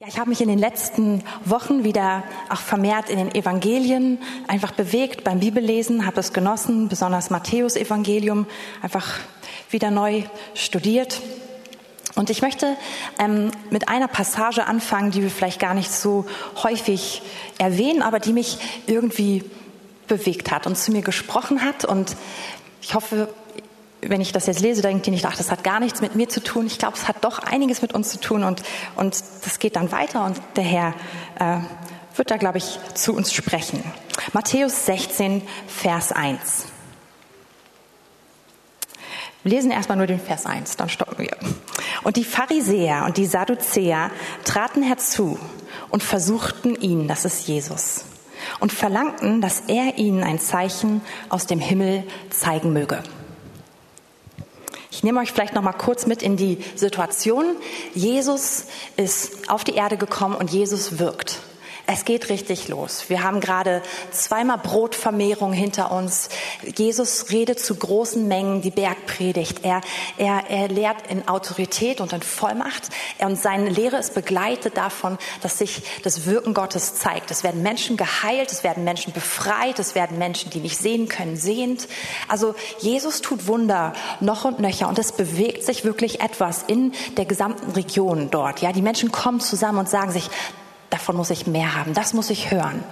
Ja, ich habe mich in den letzten Wochen wieder auch vermehrt in den Evangelien einfach bewegt beim Bibellesen, habe es genossen, besonders Matthäus Evangelium einfach wieder neu studiert. Und ich möchte ähm, mit einer Passage anfangen, die wir vielleicht gar nicht so häufig erwähnen, aber die mich irgendwie bewegt hat und zu mir gesprochen hat. Und ich hoffe, wenn ich das jetzt lese, denkt ihr nicht, ach, das hat gar nichts mit mir zu tun. Ich glaube, es hat doch einiges mit uns zu tun und, und das geht dann weiter und der Herr äh, wird da, glaube ich, zu uns sprechen. Matthäus 16, Vers 1. Wir lesen erstmal nur den Vers 1, dann stoppen wir. Und die Pharisäer und die Sadduzäer traten herzu und versuchten ihn, das ist Jesus, und verlangten, dass er ihnen ein Zeichen aus dem Himmel zeigen möge. Ich nehme euch vielleicht noch mal kurz mit in die Situation. Jesus ist auf die Erde gekommen und Jesus wirkt. Es geht richtig los. Wir haben gerade zweimal Brotvermehrung hinter uns. Jesus redet zu großen Mengen die Bergpredigt. Er, er, er lehrt in Autorität und in Vollmacht. Und seine Lehre ist begleitet davon, dass sich das Wirken Gottes zeigt. Es werden Menschen geheilt, es werden Menschen befreit, es werden Menschen, die nicht sehen können, sehend. Also Jesus tut Wunder noch und nöcher und es bewegt sich wirklich etwas in der gesamten Region dort. Ja, die Menschen kommen zusammen und sagen sich, davon muss ich mehr haben, das muss ich hören.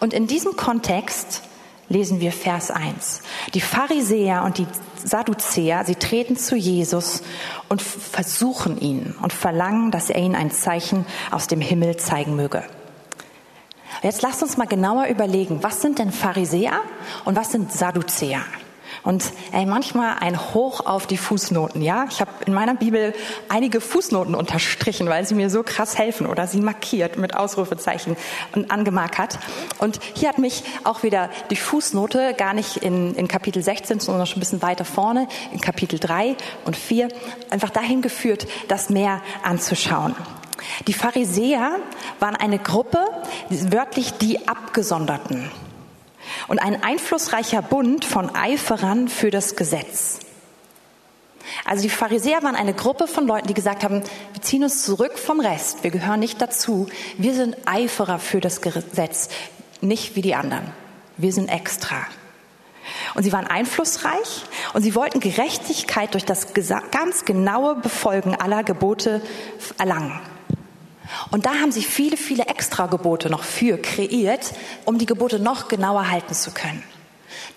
Und in diesem Kontext lesen wir Vers 1. Die Pharisäer und die Sadduzäer, sie treten zu Jesus und versuchen ihn und verlangen, dass er ihnen ein Zeichen aus dem Himmel zeigen möge. Jetzt lasst uns mal genauer überlegen, was sind denn Pharisäer und was sind Sadduzäer? Und ey, manchmal ein Hoch auf die Fußnoten, ja? Ich habe in meiner Bibel einige Fußnoten unterstrichen, weil sie mir so krass helfen oder sie markiert mit Ausrufezeichen und angemarkert. Und hier hat mich auch wieder die Fußnote gar nicht in, in Kapitel 16, sondern schon ein bisschen weiter vorne, in Kapitel 3 und 4, einfach dahin geführt, das mehr anzuschauen. Die Pharisäer waren eine Gruppe, wörtlich die Abgesonderten und ein einflussreicher Bund von Eiferern für das Gesetz. Also die Pharisäer waren eine Gruppe von Leuten, die gesagt haben, wir ziehen uns zurück vom Rest, wir gehören nicht dazu, wir sind Eiferer für das Gesetz, nicht wie die anderen, wir sind extra. Und sie waren einflussreich und sie wollten Gerechtigkeit durch das ganz genaue Befolgen aller Gebote erlangen. Und da haben sie viele, viele Extragebote noch für kreiert, um die Gebote noch genauer halten zu können.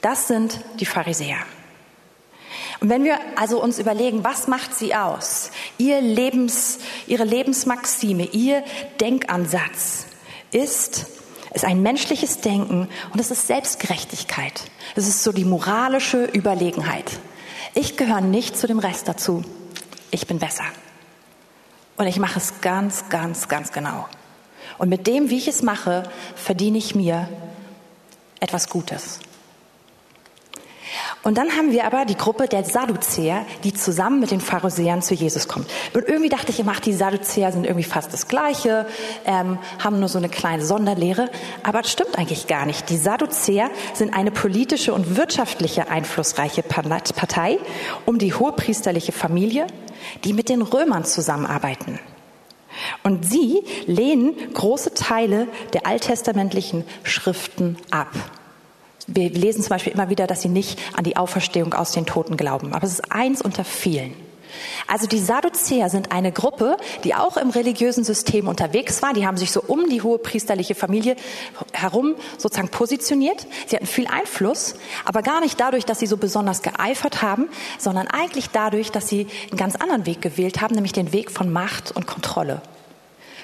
Das sind die Pharisäer. Und wenn wir also uns überlegen, was macht sie aus? Ihr Lebens, ihre Lebensmaxime, ihr Denkansatz ist, ist ein menschliches Denken und es ist Selbstgerechtigkeit. Es ist so die moralische Überlegenheit. Ich gehöre nicht zu dem Rest dazu. Ich bin besser. Und ich mache es ganz, ganz, ganz genau. Und mit dem, wie ich es mache, verdiene ich mir etwas Gutes. Und dann haben wir aber die Gruppe der Sadduzäer, die zusammen mit den Pharisäern zu Jesus kommt. Und irgendwie dachte ich immer, ach, die Sadduzäer sind irgendwie fast das Gleiche, ähm, haben nur so eine kleine Sonderlehre. Aber das stimmt eigentlich gar nicht. Die Sadduzäer sind eine politische und wirtschaftliche einflussreiche Partei um die hohepriesterliche Familie, die mit den Römern zusammenarbeiten. Und sie lehnen große Teile der alttestamentlichen Schriften ab. Wir lesen zum Beispiel immer wieder, dass sie nicht an die Auferstehung aus den Toten glauben. Aber es ist eins unter vielen. Also die Sadduzäer sind eine Gruppe, die auch im religiösen System unterwegs war. Die haben sich so um die hohe priesterliche Familie herum sozusagen positioniert. Sie hatten viel Einfluss, aber gar nicht dadurch, dass sie so besonders geeifert haben, sondern eigentlich dadurch, dass sie einen ganz anderen Weg gewählt haben, nämlich den Weg von Macht und Kontrolle.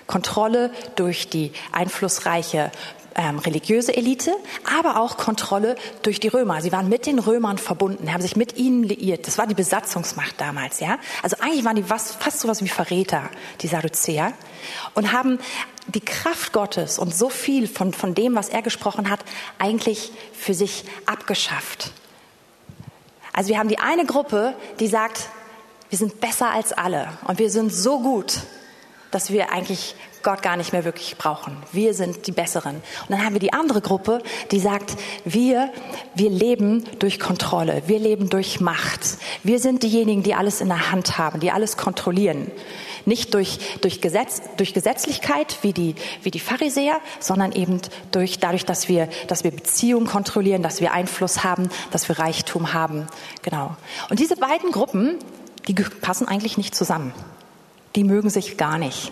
Kontrolle durch die einflussreiche ähm, religiöse Elite, aber auch Kontrolle durch die Römer. Sie waren mit den Römern verbunden, haben sich mit ihnen liiert. Das war die Besatzungsmacht damals, ja. Also eigentlich waren die was, fast sowas wie Verräter, die Sadduzäer, und haben die Kraft Gottes und so viel von, von dem, was er gesprochen hat, eigentlich für sich abgeschafft. Also wir haben die eine Gruppe, die sagt, wir sind besser als alle und wir sind so gut dass wir eigentlich Gott gar nicht mehr wirklich brauchen. Wir sind die Besseren. Und dann haben wir die andere Gruppe, die sagt, wir, wir leben durch Kontrolle. Wir leben durch Macht. Wir sind diejenigen, die alles in der Hand haben, die alles kontrollieren. Nicht durch, durch, Gesetz, durch Gesetzlichkeit wie die, wie die Pharisäer, sondern eben durch, dadurch, dass wir, dass wir Beziehungen kontrollieren, dass wir Einfluss haben, dass wir Reichtum haben. Genau. Und diese beiden Gruppen, die passen eigentlich nicht zusammen. Die mögen sich gar nicht.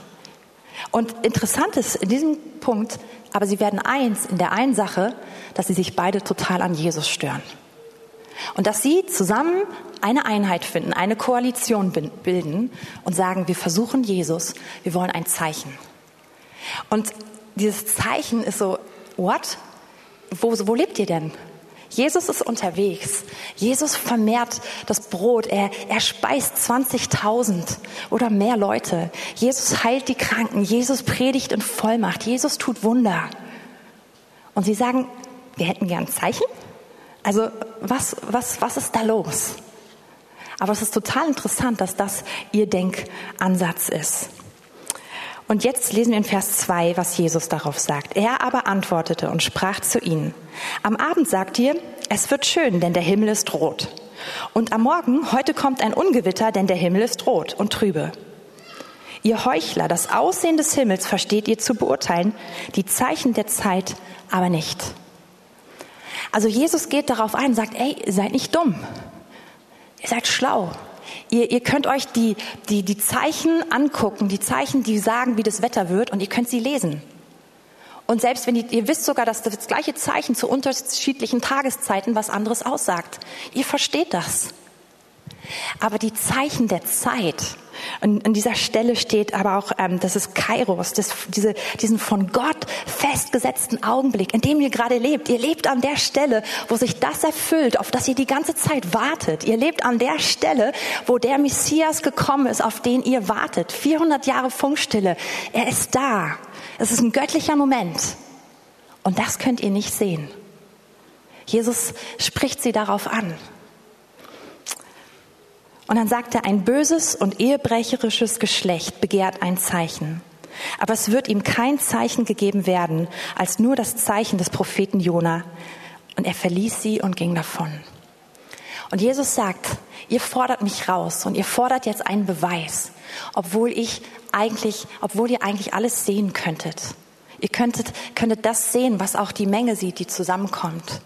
Und interessant ist in diesem Punkt, aber sie werden eins in der einen Sache, dass sie sich beide total an Jesus stören. Und dass sie zusammen eine Einheit finden, eine Koalition bilden und sagen, wir versuchen Jesus, wir wollen ein Zeichen. Und dieses Zeichen ist so, what? Wo, wo lebt ihr denn? Jesus ist unterwegs. Jesus vermehrt das Brot. Er, er speist 20.000 oder mehr Leute. Jesus heilt die Kranken. Jesus predigt in Vollmacht. Jesus tut Wunder. Und sie sagen, wir hätten gern Zeichen. Also was, was, was ist da los? Aber es ist total interessant, dass das ihr Denkansatz ist. Und jetzt lesen wir in Vers 2, was Jesus darauf sagt. Er aber antwortete und sprach zu ihnen, am Abend sagt ihr, es wird schön, denn der Himmel ist rot. Und am Morgen, heute kommt ein Ungewitter, denn der Himmel ist rot und trübe. Ihr Heuchler, das Aussehen des Himmels versteht ihr zu beurteilen, die Zeichen der Zeit aber nicht. Also Jesus geht darauf ein sagt, ey, seid nicht dumm. Ihr seid schlau. Ihr, ihr könnt euch die, die, die Zeichen angucken, die Zeichen, die sagen, wie das Wetter wird, und ihr könnt sie lesen. Und selbst wenn ihr, ihr wisst sogar, dass das gleiche Zeichen zu unterschiedlichen Tageszeiten was anderes aussagt. Ihr versteht das. Aber die Zeichen der Zeit, und an dieser Stelle steht aber auch, ähm, das ist Kairos, das, diese, diesen von Gott festgesetzten Augenblick, in dem ihr gerade lebt. Ihr lebt an der Stelle, wo sich das erfüllt, auf das ihr die ganze Zeit wartet. Ihr lebt an der Stelle, wo der Messias gekommen ist, auf den ihr wartet. 400 Jahre Funkstille. Er ist da. Es ist ein göttlicher Moment. Und das könnt ihr nicht sehen. Jesus spricht sie darauf an. Und dann sagt er, ein böses und ehebrecherisches Geschlecht begehrt ein Zeichen. Aber es wird ihm kein Zeichen gegeben werden, als nur das Zeichen des Propheten Jona. Und er verließ sie und ging davon. Und Jesus sagt, ihr fordert mich raus und ihr fordert jetzt einen Beweis, obwohl ich eigentlich, obwohl ihr eigentlich alles sehen könntet. Ihr könntet, könntet das sehen, was auch die Menge sieht, die zusammenkommt.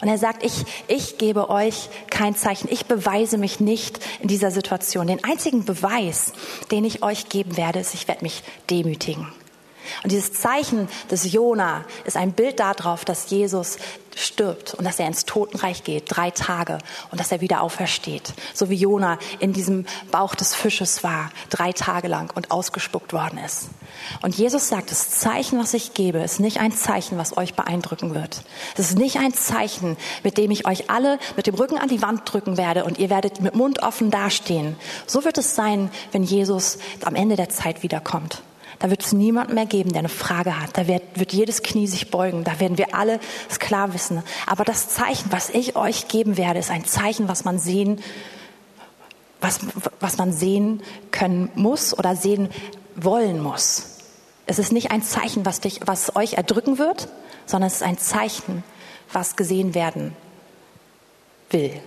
Und er sagt, ich, ich gebe euch kein Zeichen. Ich beweise mich nicht in dieser Situation. Den einzigen Beweis, den ich euch geben werde, ist, ich werde mich demütigen. Und dieses Zeichen des Jona ist ein Bild darauf, dass Jesus stirbt und dass er ins Totenreich geht, drei Tage, und dass er wieder aufersteht. So wie Jona in diesem Bauch des Fisches war, drei Tage lang und ausgespuckt worden ist. Und Jesus sagt, das Zeichen, was ich gebe, ist nicht ein Zeichen, was euch beeindrucken wird. Es ist nicht ein Zeichen, mit dem ich euch alle mit dem Rücken an die Wand drücken werde und ihr werdet mit Mund offen dastehen. So wird es sein, wenn Jesus am Ende der Zeit wiederkommt. Da wird es niemanden mehr geben, der eine Frage hat. Da wird, wird jedes Knie sich beugen. Da werden wir alle es klar wissen. Aber das Zeichen, was ich euch geben werde, ist ein Zeichen, was man sehen, was, was man sehen können muss oder sehen wollen muss. Es ist nicht ein Zeichen, was dich, was euch erdrücken wird, sondern es ist ein Zeichen, was gesehen werden will.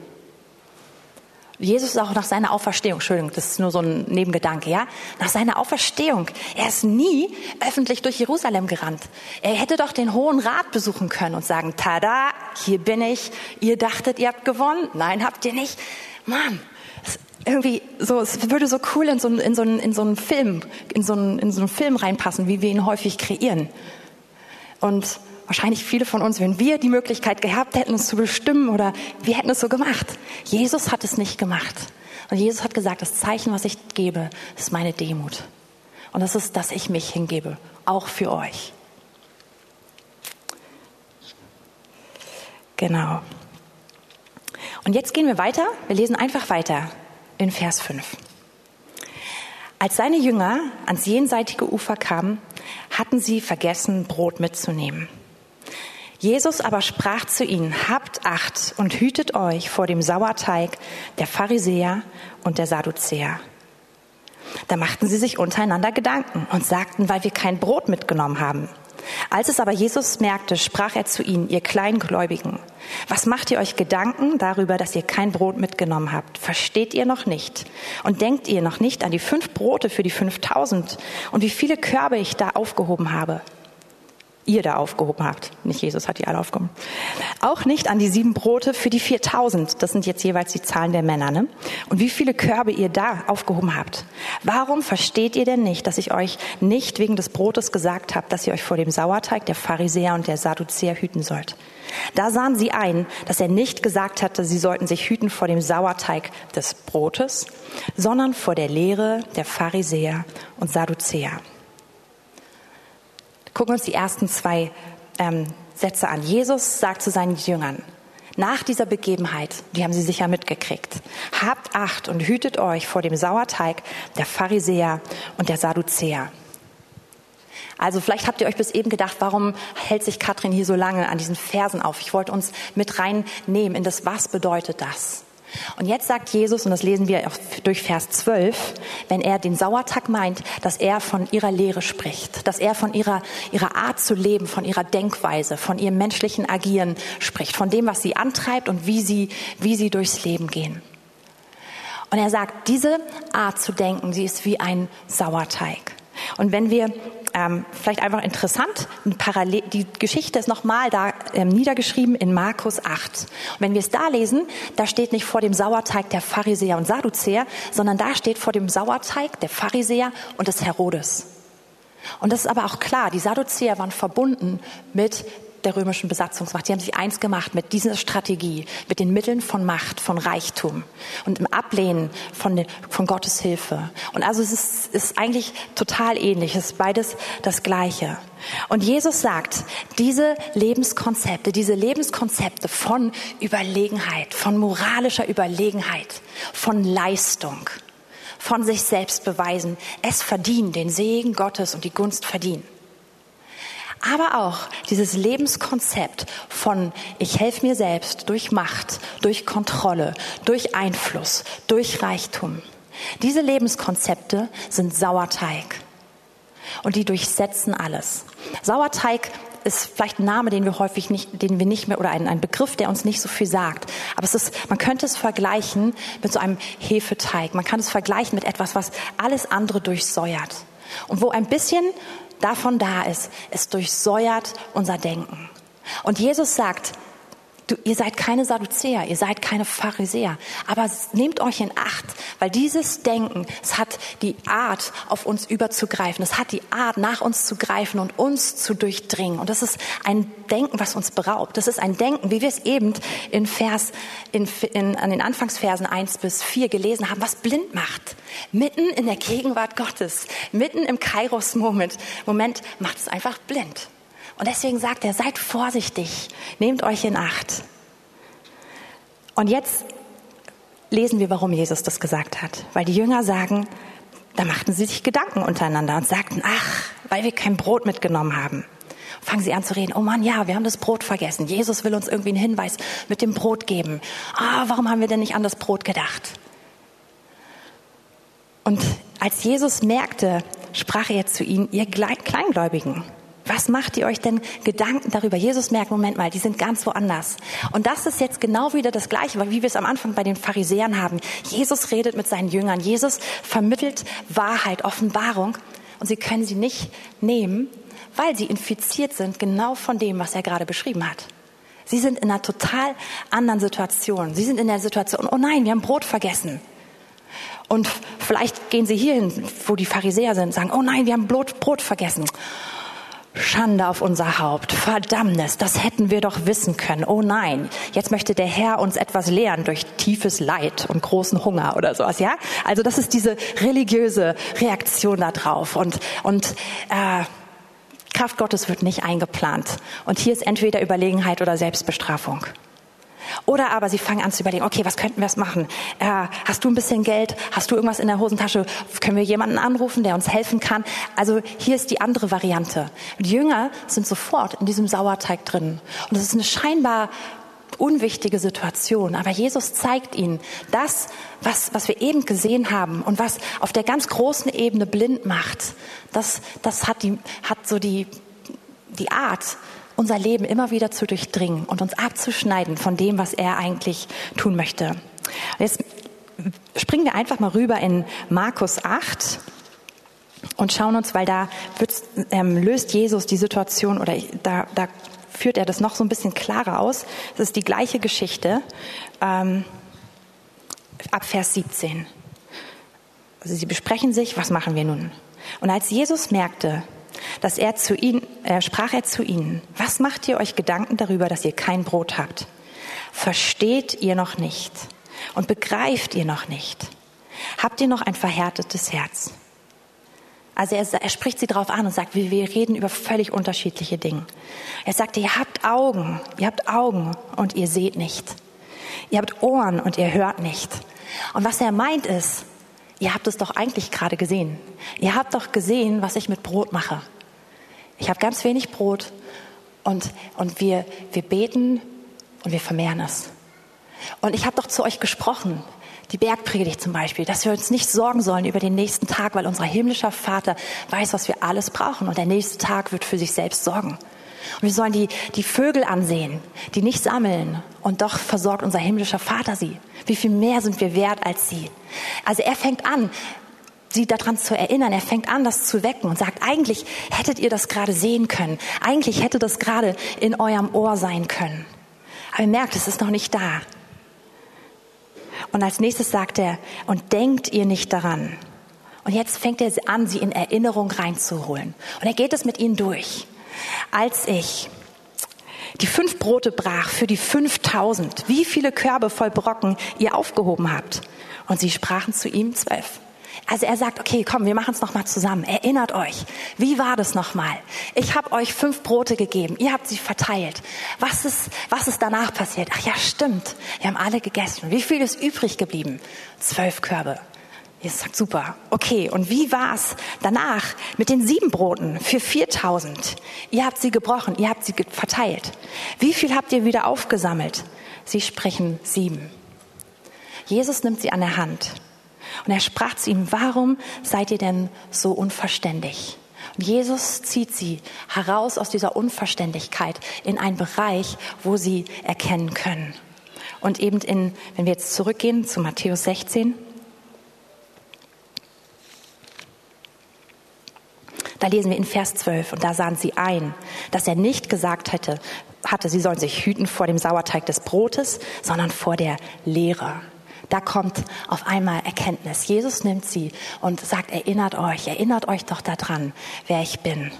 Jesus ist auch nach seiner Auferstehung, Entschuldigung, das ist nur so ein Nebengedanke, ja? Nach seiner Auferstehung, er ist nie öffentlich durch Jerusalem gerannt. Er hätte doch den Hohen Rat besuchen können und sagen, tada, hier bin ich, ihr dachtet, ihr habt gewonnen. Nein, habt ihr nicht. Mann, irgendwie so, es würde so cool in so, in so, in so einen Film, in so einen, in so einen Film reinpassen, wie wir ihn häufig kreieren. Und wahrscheinlich viele von uns, wenn wir die Möglichkeit gehabt hätten, es zu bestimmen oder wir hätten es so gemacht. Jesus hat es nicht gemacht. Und Jesus hat gesagt, das Zeichen, was ich gebe, ist meine Demut. Und das ist, dass ich mich hingebe, auch für euch. Genau. Und jetzt gehen wir weiter. Wir lesen einfach weiter in Vers 5. Als seine Jünger ans jenseitige Ufer kamen, hatten sie vergessen, Brot mitzunehmen. Jesus aber sprach zu ihnen, habt Acht und hütet euch vor dem Sauerteig der Pharisäer und der Sadduzäer. Da machten sie sich untereinander Gedanken und sagten, weil wir kein Brot mitgenommen haben. Als es aber Jesus merkte, sprach er zu ihnen, ihr Kleingläubigen, was macht ihr euch Gedanken darüber, dass ihr kein Brot mitgenommen habt? Versteht ihr noch nicht? Und denkt ihr noch nicht an die fünf Brote für die fünftausend und wie viele Körbe ich da aufgehoben habe? Ihr da aufgehoben habt. Nicht Jesus hat die alle aufgehoben. Auch nicht an die sieben Brote für die 4000. Das sind jetzt jeweils die Zahlen der Männer. Ne? Und wie viele Körbe ihr da aufgehoben habt. Warum versteht ihr denn nicht, dass ich euch nicht wegen des Brotes gesagt habe, dass ihr euch vor dem Sauerteig der Pharisäer und der Sadduzäer hüten sollt? Da sahen sie ein, dass er nicht gesagt hatte, sie sollten sich hüten vor dem Sauerteig des Brotes, sondern vor der Lehre der Pharisäer und Sadduzäer gucken uns die ersten zwei ähm, Sätze an. Jesus sagt zu seinen Jüngern, nach dieser Begebenheit, die haben sie sicher mitgekriegt, habt Acht und hütet euch vor dem Sauerteig der Pharisäer und der Sadduzäer. Also vielleicht habt ihr euch bis eben gedacht, warum hält sich Katrin hier so lange an diesen Versen auf? Ich wollte uns mit reinnehmen in das, was bedeutet das? Und jetzt sagt Jesus, und das lesen wir durch Vers 12, wenn er den Sauertag meint, dass er von ihrer Lehre spricht, dass er von ihrer, ihrer Art zu leben, von ihrer Denkweise, von ihrem menschlichen Agieren spricht, von dem, was sie antreibt und wie sie, wie sie durchs Leben gehen. Und er sagt, diese Art zu denken, sie ist wie ein Sauerteig. Und wenn wir ähm, vielleicht einfach interessant, Parallel, die Geschichte ist nochmal da ähm, niedergeschrieben in Markus 8. Und wenn wir es da lesen, da steht nicht vor dem Sauerteig der Pharisäer und Sadduzäer, sondern da steht vor dem Sauerteig der Pharisäer und des Herodes. Und das ist aber auch klar, die Sadduzäer waren verbunden mit der römischen Besatzungsmacht. Die haben sich eins gemacht mit dieser Strategie, mit den Mitteln von Macht, von Reichtum und im Ablehnen von, von Gottes Hilfe. Und also es ist, ist eigentlich total ähnlich. Es ist beides das Gleiche. Und Jesus sagt, diese Lebenskonzepte, diese Lebenskonzepte von Überlegenheit, von moralischer Überlegenheit, von Leistung, von sich selbst beweisen, es verdienen, den Segen Gottes und die Gunst verdienen aber auch dieses Lebenskonzept von ich helfe mir selbst durch Macht, durch Kontrolle, durch Einfluss, durch Reichtum. Diese Lebenskonzepte sind Sauerteig und die durchsetzen alles. Sauerteig ist vielleicht ein Name, den wir häufig nicht, den wir nicht mehr, oder ein, ein Begriff, der uns nicht so viel sagt. Aber es ist, man könnte es vergleichen mit so einem Hefeteig. Man kann es vergleichen mit etwas, was alles andere durchsäuert. Und wo ein bisschen davon da ist, es durchsäuert unser Denken. Und Jesus sagt, Du, ihr seid keine Sadduzäer, ihr seid keine Pharisäer, aber nehmt euch in Acht, weil dieses Denken, es hat die Art, auf uns überzugreifen, es hat die Art, nach uns zu greifen und uns zu durchdringen. Und das ist ein Denken, was uns beraubt. Das ist ein Denken, wie wir es eben in Vers, in, in, an den Anfangsversen eins bis vier gelesen haben, was blind macht. Mitten in der Gegenwart Gottes, mitten im Kairos-Moment, Moment macht es einfach blind. Und deswegen sagt er, seid vorsichtig, nehmt euch in Acht. Und jetzt lesen wir, warum Jesus das gesagt hat. Weil die Jünger sagen, da machten sie sich Gedanken untereinander und sagten, ach, weil wir kein Brot mitgenommen haben. Fangen sie an zu reden, oh Mann, ja, wir haben das Brot vergessen. Jesus will uns irgendwie einen Hinweis mit dem Brot geben. Ah, warum haben wir denn nicht an das Brot gedacht? Und als Jesus merkte, sprach er zu ihnen, ihr Kleingläubigen, was macht ihr euch denn Gedanken darüber? Jesus merkt, Moment mal, die sind ganz woanders. Und das ist jetzt genau wieder das Gleiche, wie wir es am Anfang bei den Pharisäern haben. Jesus redet mit seinen Jüngern. Jesus vermittelt Wahrheit, Offenbarung. Und sie können sie nicht nehmen, weil sie infiziert sind genau von dem, was er gerade beschrieben hat. Sie sind in einer total anderen Situation. Sie sind in der Situation, oh nein, wir haben Brot vergessen. Und vielleicht gehen sie hierhin, wo die Pharisäer sind, sagen, oh nein, wir haben Brot, vergessen. Schande auf unser Haupt, Verdammnis, das hätten wir doch wissen können. Oh nein, jetzt möchte der Herr uns etwas lehren durch tiefes Leid und großen Hunger oder sowas, ja? Also das ist diese religiöse Reaktion da drauf und und äh, Kraft Gottes wird nicht eingeplant und hier ist entweder Überlegenheit oder Selbstbestrafung. Oder aber sie fangen an zu überlegen, okay, was könnten wir machen? Äh, hast du ein bisschen Geld? Hast du irgendwas in der Hosentasche? Können wir jemanden anrufen, der uns helfen kann? Also hier ist die andere Variante. die Jünger sind sofort in diesem Sauerteig drin. Und es ist eine scheinbar unwichtige Situation. Aber Jesus zeigt ihnen das, was, was wir eben gesehen haben und was auf der ganz großen Ebene blind macht. Das, das hat, die, hat so die, die Art, unser Leben immer wieder zu durchdringen und uns abzuschneiden von dem, was er eigentlich tun möchte. Jetzt springen wir einfach mal rüber in Markus 8 und schauen uns, weil da ähm, löst Jesus die Situation oder da, da führt er das noch so ein bisschen klarer aus. Es ist die gleiche Geschichte ähm, ab Vers 17. Also sie besprechen sich, was machen wir nun? Und als Jesus merkte, dass er zu ihnen, äh, sprach er zu ihnen, was macht ihr euch Gedanken darüber, dass ihr kein Brot habt? Versteht ihr noch nicht? Und begreift ihr noch nicht? Habt ihr noch ein verhärtetes Herz? Also er, er spricht sie darauf an und sagt, wir, wir reden über völlig unterschiedliche Dinge. Er sagt, ihr habt Augen, ihr habt Augen und ihr seht nicht. Ihr habt Ohren und ihr hört nicht. Und was er meint ist, ihr habt es doch eigentlich gerade gesehen. Ihr habt doch gesehen, was ich mit Brot mache. Ich habe ganz wenig Brot und, und wir, wir beten und wir vermehren es. Und ich habe doch zu euch gesprochen, die Bergpredigt zum Beispiel, dass wir uns nicht sorgen sollen über den nächsten Tag, weil unser himmlischer Vater weiß, was wir alles brauchen und der nächste Tag wird für sich selbst sorgen. Und wir sollen die, die Vögel ansehen, die nicht sammeln und doch versorgt unser himmlischer Vater sie. Wie viel mehr sind wir wert als sie? Also er fängt an, sie daran zu erinnern. Er fängt an, das zu wecken und sagt, eigentlich hättet ihr das gerade sehen können. Eigentlich hätte das gerade in eurem Ohr sein können. Aber ihr merkt, es ist noch nicht da. Und als nächstes sagt er, und denkt ihr nicht daran. Und jetzt fängt er an, sie in Erinnerung reinzuholen. Und er geht es mit ihnen durch. Als ich die fünf Brote brach für die 5000, wie viele Körbe voll Brocken ihr aufgehoben habt. Und sie sprachen zu ihm zwölf. Also er sagt, okay, komm, wir machen es nochmal zusammen. Erinnert euch, wie war das nochmal? Ich habe euch fünf Brote gegeben, ihr habt sie verteilt. Was ist, was ist danach passiert? Ach ja, stimmt, wir haben alle gegessen. Wie viel ist übrig geblieben? Zwölf Körbe. Jesus sagt, super, okay, und wie war es danach mit den sieben Broten für 4000? Ihr habt sie gebrochen, ihr habt sie verteilt. Wie viel habt ihr wieder aufgesammelt? Sie sprechen sieben. Jesus nimmt sie an der Hand und er sprach zu ihm, warum seid ihr denn so unverständig? Und Jesus zieht sie heraus aus dieser Unverständlichkeit in einen Bereich, wo sie erkennen können. Und eben in, wenn wir jetzt zurückgehen zu Matthäus 16, da lesen wir in Vers 12, und da sahen sie ein, dass er nicht gesagt hätte, hatte, sie sollen sich hüten vor dem Sauerteig des Brotes, sondern vor der Lehre. Da kommt auf einmal Erkenntnis. Jesus nimmt sie und sagt, erinnert euch, erinnert euch doch daran, wer ich bin.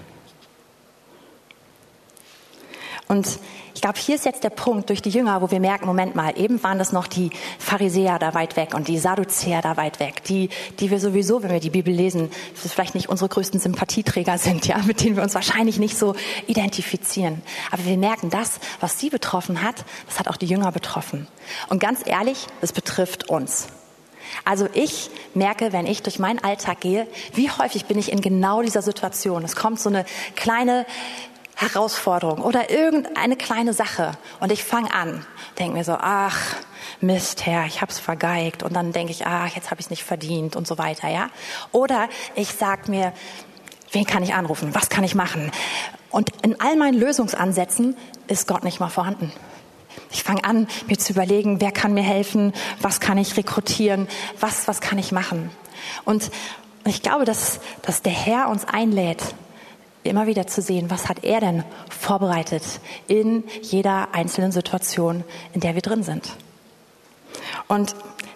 Und ich glaube, hier ist jetzt der Punkt durch die Jünger, wo wir merken, Moment mal, eben waren das noch die Pharisäer da weit weg und die Sadduzäer da weit weg, die, die wir sowieso, wenn wir die Bibel lesen, vielleicht nicht unsere größten Sympathieträger sind, ja, mit denen wir uns wahrscheinlich nicht so identifizieren. Aber wir merken, das, was sie betroffen hat, das hat auch die Jünger betroffen. Und ganz ehrlich, das betrifft uns. Also ich merke, wenn ich durch meinen Alltag gehe, wie häufig bin ich in genau dieser Situation. Es kommt so eine kleine Herausforderung oder irgendeine kleine Sache und ich fange an, denke mir so, ach Mist, Herr, ich hab's vergeigt und dann denke ich, ach, jetzt habe ich es nicht verdient und so weiter, ja? Oder ich sag mir, wen kann ich anrufen? Was kann ich machen? Und in all meinen Lösungsansätzen ist Gott nicht mal vorhanden. Ich fange an, mir zu überlegen, wer kann mir helfen, was kann ich rekrutieren, was, was kann ich machen. Und ich glaube, dass, dass der Herr uns einlädt, immer wieder zu sehen, was hat er denn vorbereitet in jeder einzelnen Situation, in der wir drin sind. Und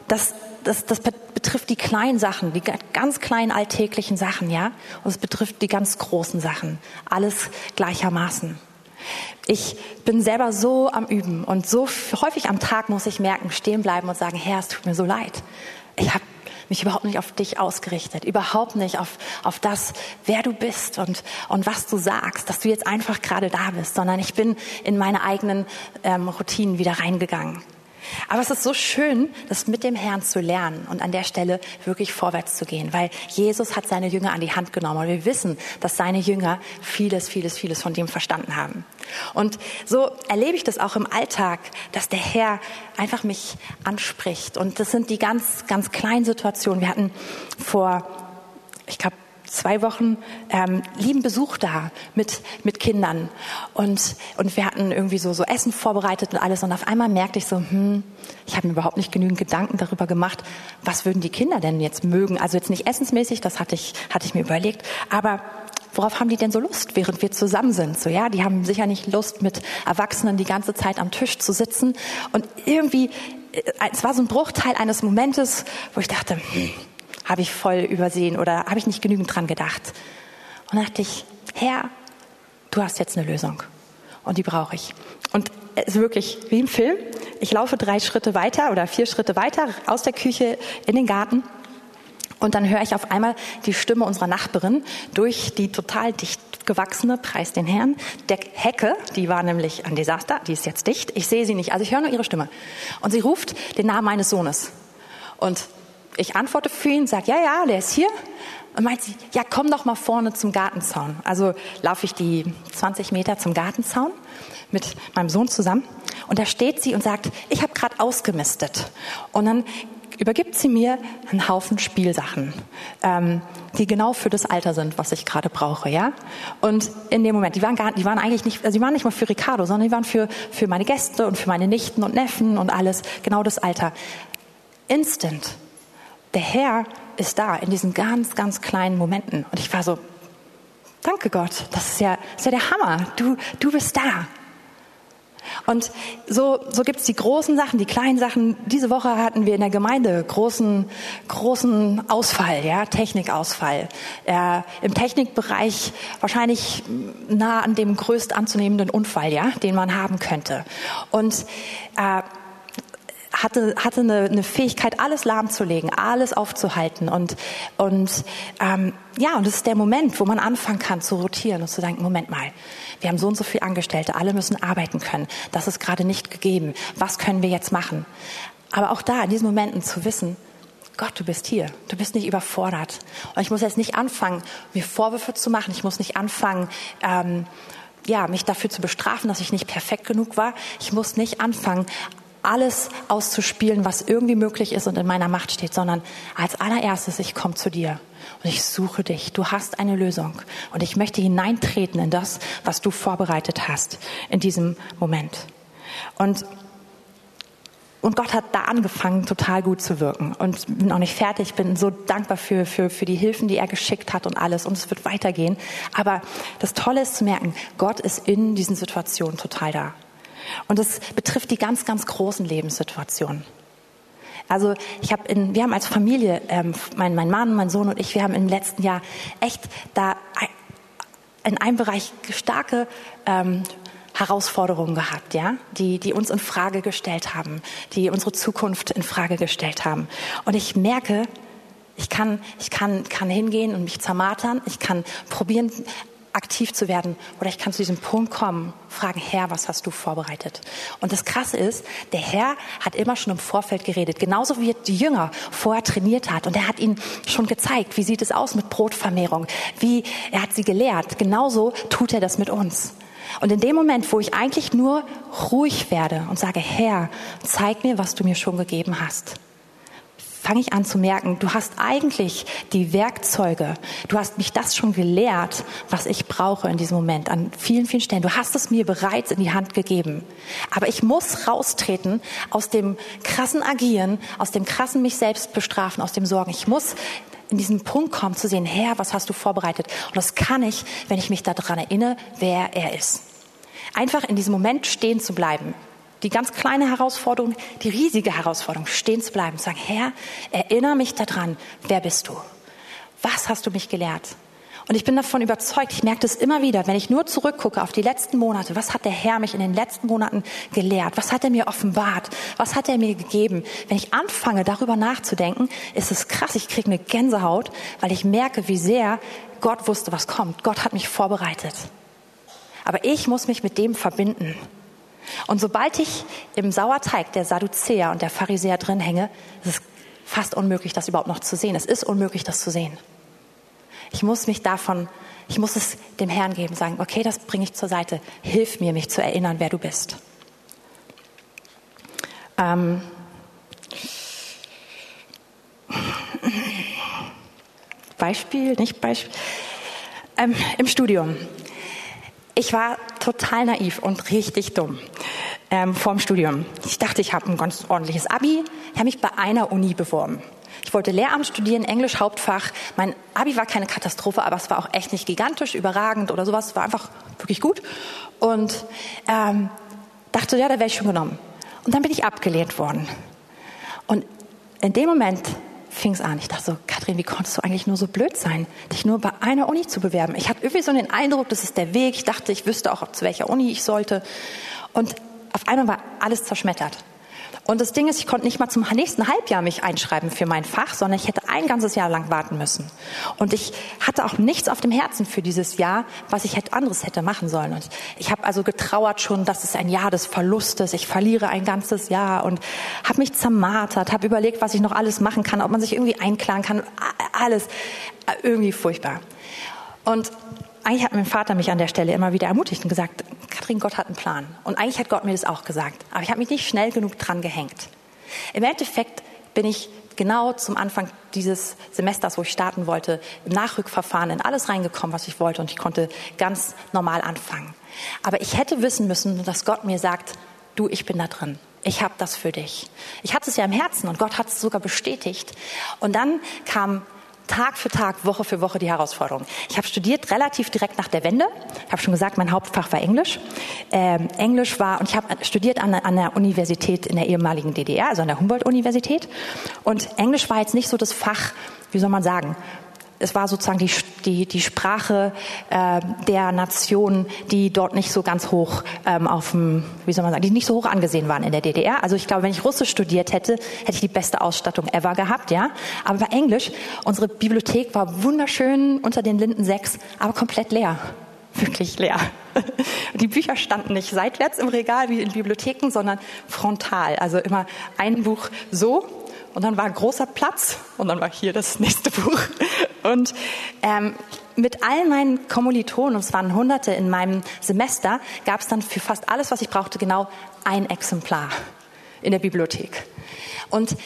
das, das, das betrifft die kleinen Sachen, die ganz kleinen alltäglichen Sachen, ja. Und es betrifft die ganz großen Sachen. Alles gleichermaßen. Ich bin selber so am Üben und so häufig am Tag muss ich merken, stehen bleiben und sagen, Herr, es tut mir so leid. Ich habe mich überhaupt nicht auf dich ausgerichtet, überhaupt nicht auf, auf das, wer du bist und, und was du sagst, dass du jetzt einfach gerade da bist, sondern ich bin in meine eigenen ähm, Routinen wieder reingegangen. Aber es ist so schön, das mit dem Herrn zu lernen und an der Stelle wirklich vorwärts zu gehen, weil Jesus hat seine Jünger an die Hand genommen und wir wissen, dass seine Jünger vieles, vieles, vieles von dem verstanden haben. Und so erlebe ich das auch im Alltag, dass der Herr einfach mich anspricht. Und das sind die ganz, ganz kleinen Situationen. Wir hatten vor, ich glaube, zwei Wochen ähm, lieben Besuch da mit, mit Kindern. Und, und wir hatten irgendwie so, so Essen vorbereitet und alles. Und auf einmal merkte ich so, hm, ich habe mir überhaupt nicht genügend Gedanken darüber gemacht, was würden die Kinder denn jetzt mögen. Also jetzt nicht essensmäßig, das hatte ich, hatte ich mir überlegt. Aber worauf haben die denn so Lust, während wir zusammen sind? So, ja, die haben sicher nicht Lust, mit Erwachsenen die ganze Zeit am Tisch zu sitzen. Und irgendwie, äh, es war so ein Bruchteil eines Momentes, wo ich dachte, hm, habe ich voll übersehen oder habe ich nicht genügend dran gedacht. Und dann dachte ich, Herr, du hast jetzt eine Lösung und die brauche ich. Und es ist wirklich wie im Film. Ich laufe drei Schritte weiter oder vier Schritte weiter aus der Küche in den Garten und dann höre ich auf einmal die Stimme unserer Nachbarin durch die total dicht gewachsene, preis den Herrn, der Hecke, die war nämlich ein Desaster, die ist jetzt dicht. Ich sehe sie nicht, also ich höre nur ihre Stimme. Und sie ruft den Namen meines Sohnes. Und ich antworte für ihn, sage, ja, ja, der ist hier. Und meint sie, ja, komm doch mal vorne zum Gartenzaun. Also laufe ich die 20 Meter zum Gartenzaun mit meinem Sohn zusammen. Und da steht sie und sagt, ich habe gerade ausgemistet. Und dann übergibt sie mir einen Haufen Spielsachen, ähm, die genau für das Alter sind, was ich gerade brauche, ja. Und in dem Moment, die waren gar, die waren eigentlich nicht, also die waren nicht mal für Ricardo, sondern die waren für für meine Gäste und für meine Nichten und Neffen und alles genau das Alter. Instant der Herr ist da in diesen ganz, ganz kleinen Momenten. Und ich war so, danke Gott, das ist ja, das ist ja der Hammer. Du, du bist da. Und so, so gibt's die großen Sachen, die kleinen Sachen. Diese Woche hatten wir in der Gemeinde großen, großen Ausfall, ja, Technikausfall. Äh, Im Technikbereich wahrscheinlich nah an dem größt anzunehmenden Unfall, ja, den man haben könnte. Und äh, hatte, hatte eine, eine Fähigkeit, alles lahmzulegen, alles aufzuhalten. Und, und ähm, ja, und das ist der Moment, wo man anfangen kann zu rotieren und zu denken, Moment mal, wir haben so und so viele Angestellte, alle müssen arbeiten können. Das ist gerade nicht gegeben. Was können wir jetzt machen? Aber auch da, in diesen Momenten zu wissen, Gott, du bist hier. Du bist nicht überfordert. Und ich muss jetzt nicht anfangen, mir Vorwürfe zu machen. Ich muss nicht anfangen, ähm, ja, mich dafür zu bestrafen, dass ich nicht perfekt genug war. Ich muss nicht anfangen, alles auszuspielen, was irgendwie möglich ist und in meiner Macht steht, sondern als allererstes, ich komme zu dir und ich suche dich. Du hast eine Lösung und ich möchte hineintreten in das, was du vorbereitet hast in diesem Moment. Und und Gott hat da angefangen, total gut zu wirken. Und bin auch nicht fertig, bin so dankbar für, für, für die Hilfen, die er geschickt hat und alles. Und es wird weitergehen. Aber das Tolle ist zu merken, Gott ist in diesen Situationen total da. Und es betrifft die ganz, ganz großen Lebenssituationen. Also ich habe in, wir haben als Familie, ähm, mein, mein Mann, mein Sohn und ich, wir haben im letzten Jahr echt da in einem Bereich starke ähm, Herausforderungen gehabt, ja, die, die uns in Frage gestellt haben, die unsere Zukunft in Frage gestellt haben. Und ich merke, ich kann, ich kann, kann hingehen und mich zermatern. Ich kann probieren, aktiv zu werden. Oder ich kann zu diesem Punkt kommen, fragen, Herr, was hast du vorbereitet? Und das Krasse ist, der Herr hat immer schon im Vorfeld geredet, genauso wie die Jünger vorher trainiert hat. Und er hat ihnen schon gezeigt, wie sieht es aus mit Brotvermehrung, wie er hat sie gelehrt. Genauso tut er das mit uns. Und in dem Moment, wo ich eigentlich nur ruhig werde und sage, Herr, zeig mir, was du mir schon gegeben hast fange ich an zu merken, du hast eigentlich die Werkzeuge, du hast mich das schon gelehrt, was ich brauche in diesem Moment an vielen, vielen Stellen. Du hast es mir bereits in die Hand gegeben. Aber ich muss raustreten aus dem krassen Agieren, aus dem krassen mich selbst bestrafen, aus dem Sorgen. Ich muss in diesen Punkt kommen zu sehen, Herr, was hast du vorbereitet? Und das kann ich, wenn ich mich daran erinnere, wer er ist. Einfach in diesem Moment stehen zu bleiben die ganz kleine Herausforderung, die riesige Herausforderung, stehen zu bleiben und sagen, Herr, erinnere mich daran, wer bist du? Was hast du mich gelehrt? Und ich bin davon überzeugt, ich merke das immer wieder, wenn ich nur zurückgucke auf die letzten Monate, was hat der Herr mich in den letzten Monaten gelehrt? Was hat er mir offenbart? Was hat er mir gegeben? Wenn ich anfange, darüber nachzudenken, ist es krass, ich kriege eine Gänsehaut, weil ich merke, wie sehr Gott wusste, was kommt. Gott hat mich vorbereitet. Aber ich muss mich mit dem verbinden. Und sobald ich im Sauerteig der Sadduzäer und der Pharisäer drin hänge, ist es fast unmöglich, das überhaupt noch zu sehen. Es ist unmöglich, das zu sehen. Ich muss mich davon, ich muss es dem Herrn geben, sagen, okay, das bringe ich zur Seite. Hilf mir, mich zu erinnern, wer du bist. Ähm Beispiel, nicht Beispiel. Ähm, Im Studium. Ich war total naiv und richtig dumm ähm, vorm Studium. Ich dachte, ich habe ein ganz ordentliches Abi. Ich habe mich bei einer Uni beworben. Ich wollte Lehramt studieren, Englisch Hauptfach. Mein Abi war keine Katastrophe, aber es war auch echt nicht gigantisch, überragend oder sowas. Es war einfach wirklich gut. Und ähm, dachte, ja, da wäre ich schon genommen. Und dann bin ich abgelehnt worden. Und in dem Moment fing es an. Ich dachte so, Kathrin, wie konntest du eigentlich nur so blöd sein, dich nur bei einer Uni zu bewerben? Ich hatte irgendwie so den Eindruck, das ist der Weg. Ich dachte, ich wüsste auch, zu welcher Uni ich sollte. Und auf einmal war alles zerschmettert. Und das Ding ist, ich konnte nicht mal zum nächsten Halbjahr mich einschreiben für mein Fach, sondern ich hätte ein ganzes Jahr lang warten müssen. Und ich hatte auch nichts auf dem Herzen für dieses Jahr, was ich hätte anderes hätte machen sollen. Und ich habe also getrauert schon, dass es ein Jahr des Verlustes, ich verliere ein ganzes Jahr und habe mich zermartert, habe überlegt, was ich noch alles machen kann, ob man sich irgendwie einklagen kann, alles irgendwie furchtbar. Und eigentlich hat mein Vater mich an der Stelle immer wieder ermutigt und gesagt, Kathrin, Gott hat einen Plan. Und eigentlich hat Gott mir das auch gesagt. Aber ich habe mich nicht schnell genug dran gehängt. Im Endeffekt bin ich genau zum Anfang dieses Semesters, wo ich starten wollte, im Nachrückverfahren in alles reingekommen, was ich wollte. Und ich konnte ganz normal anfangen. Aber ich hätte wissen müssen, dass Gott mir sagt, du, ich bin da drin. Ich habe das für dich. Ich hatte es ja im Herzen und Gott hat es sogar bestätigt. Und dann kam Tag für Tag, Woche für Woche die Herausforderung. Ich habe studiert relativ direkt nach der Wende. Ich habe schon gesagt, mein Hauptfach war Englisch. Ähm, Englisch war, und ich habe studiert an, an der Universität in der ehemaligen DDR, also an der Humboldt-Universität. Und Englisch war jetzt nicht so das Fach, wie soll man sagen, es war sozusagen die, die, die Sprache äh, der Nationen, die dort nicht so ganz hoch ähm, auf dem, wie soll man sagen, die nicht so hoch angesehen waren in der DDR. Also ich glaube, wenn ich Russisch studiert hätte, hätte ich die beste Ausstattung ever gehabt, ja. Aber bei Englisch, unsere Bibliothek war wunderschön unter den Linden sechs, aber komplett leer. Wirklich leer. Die Bücher standen nicht seitwärts im Regal wie in Bibliotheken, sondern frontal. Also immer ein Buch so und dann war ein großer Platz und dann war hier das nächste Buch. Und ähm, mit all meinen Kommilitonen, und es waren Hunderte in meinem Semester, gab es dann für fast alles, was ich brauchte, genau ein Exemplar in der Bibliothek. Und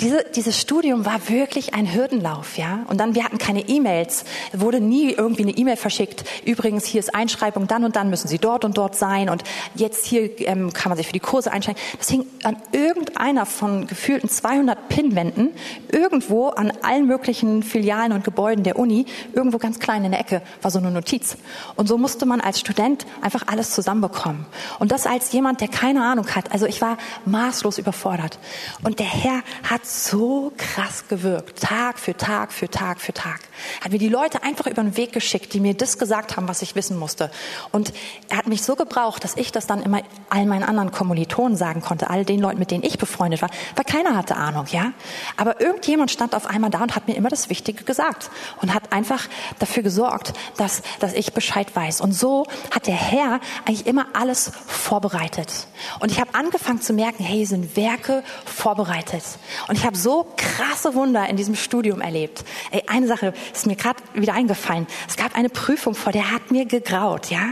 diese, dieses Studium war wirklich ein Hürdenlauf, ja. Und dann, wir hatten keine E-Mails, wurde nie irgendwie eine E-Mail verschickt. Übrigens, hier ist Einschreibung, dann und dann müssen Sie dort und dort sein und jetzt hier ähm, kann man sich für die Kurse einschreiben. Das hing an irgendeiner von gefühlten 200 Pinwänden, irgendwo an allen möglichen Filialen und Gebäuden der Uni, irgendwo ganz klein in der Ecke, war so eine Notiz. Und so musste man als Student einfach alles zusammenbekommen. Und das als jemand, der keine Ahnung hat. Also ich war maßlos überfordert. Und der Herr hat so krass gewirkt, Tag für Tag für Tag für Tag. Hat mir die Leute einfach über den Weg geschickt, die mir das gesagt haben, was ich wissen musste. Und er hat mich so gebraucht, dass ich das dann immer all meinen anderen Kommilitonen sagen konnte, all den Leuten, mit denen ich befreundet war, weil keiner hatte Ahnung, ja. Aber irgendjemand stand auf einmal da und hat mir immer das Wichtige gesagt und hat einfach dafür gesorgt, dass, dass ich Bescheid weiß. Und so hat der Herr eigentlich immer alles vorbereitet. Und ich habe angefangen zu merken, hey, sind Werke vorbereitet. Und und ich habe so krasse Wunder in diesem Studium erlebt. Ey, eine Sache ist mir gerade wieder eingefallen. Es gab eine Prüfung, vor der hat mir gegraut, ja.